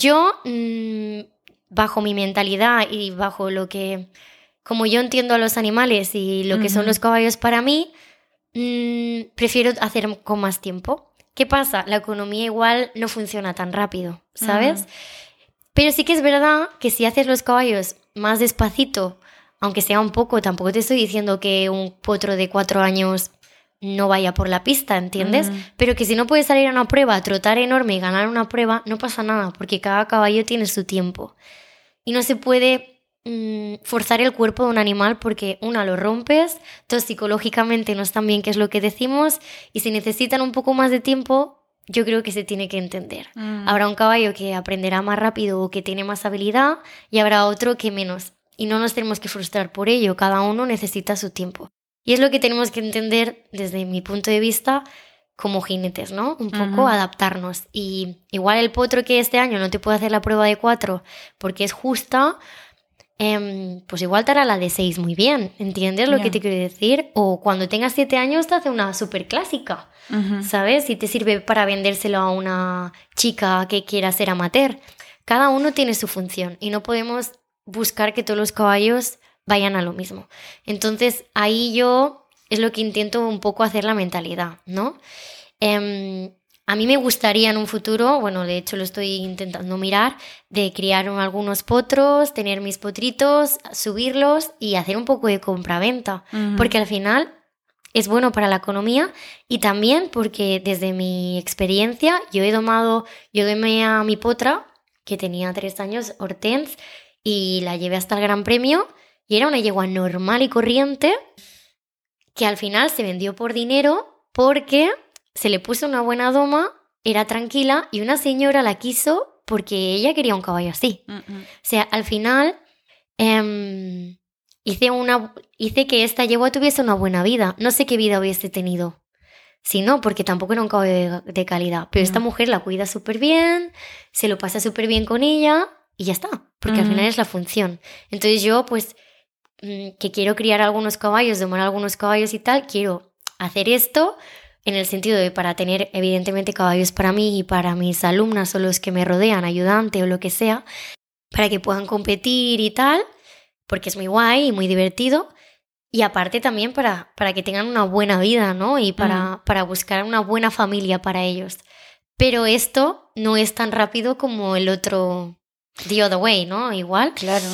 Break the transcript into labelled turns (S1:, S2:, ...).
S1: Yo, mm, bajo mi mentalidad y bajo lo que, como yo entiendo a los animales y lo que son los caballos para mí, mm, prefiero hacer con más tiempo. ¿Qué pasa? La economía igual no funciona tan rápido, ¿sabes? Pero sí que es verdad que si haces los caballos más despacito, aunque sea un poco, tampoco te estoy diciendo que un potro de cuatro años no vaya por la pista, ¿entiendes? Pero que si no puedes salir a una prueba, trotar enorme y ganar una prueba, no pasa nada, porque cada caballo tiene su tiempo. Y no se puede mm, forzar el cuerpo de un animal porque, una, lo rompes, dos, psicológicamente no están bien, que es lo que decimos, y si necesitan un poco más de tiempo, yo creo que se tiene que entender. Mm. Habrá un caballo que aprenderá más rápido o que tiene más habilidad, y habrá otro que menos. Y no nos tenemos que frustrar por ello, cada uno necesita su tiempo. Y es lo que tenemos que entender desde mi punto de vista como jinetes, ¿no? Un poco adaptarnos. Y igual el potro que este año no te puede hacer la prueba de cuatro porque es justa, em, pues igual te hará la de seis muy bien, ¿entiendes lo que te quiero decir? O cuando tengas siete años te hace una súper clásica, ¿sabes? Y te sirve para vendérselo a una chica que quiera ser amateur. Cada uno tiene su función y no podemos buscar que todos los caballos vayan a lo mismo. Entonces ahí yo es lo que intento un poco hacer la mentalidad, ¿no? Em, a mí me gustaría en un futuro, bueno, de hecho lo estoy intentando mirar, de criar algunos potros, tener mis potritos, subirlos y hacer un poco de compra-venta, porque al final es bueno para la economía y también porque desde mi experiencia yo he domado, yo domé a mi potra, que tenía tres años, Hortense, y la llevé hasta el Gran Premio y era una yegua normal y corriente que al final se vendió por dinero porque se le puso una buena doma, era tranquila y una señora la quiso porque ella quería un caballo así. O sea, al final em, hice, una, hice que esta yegua tuviese una buena vida. No sé qué vida hubiese tenido. Si no, porque tampoco era un caballo de, calidad. Pero esta mujer la cuida súper bien, se lo pasa súper bien con ella y ya está. Porque al final es la función. Entonces yo, pues, Mm, que quiero criar algunos caballos, domar algunos caballos y tal, quiero hacer esto en el sentido de para tener evidentemente caballos para mí y para mis alumnas o los que me rodean, ayudante o lo que sea, para que puedan competir y tal, porque es muy guay y muy divertido. Y aparte también para, para que tengan una buena vida, ¿no? Y para, mm. para buscar una buena familia para ellos. Pero esto no es tan rápido como el otro The Other Way, ¿no? Igual.
S2: Claro.